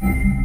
Mm-hmm.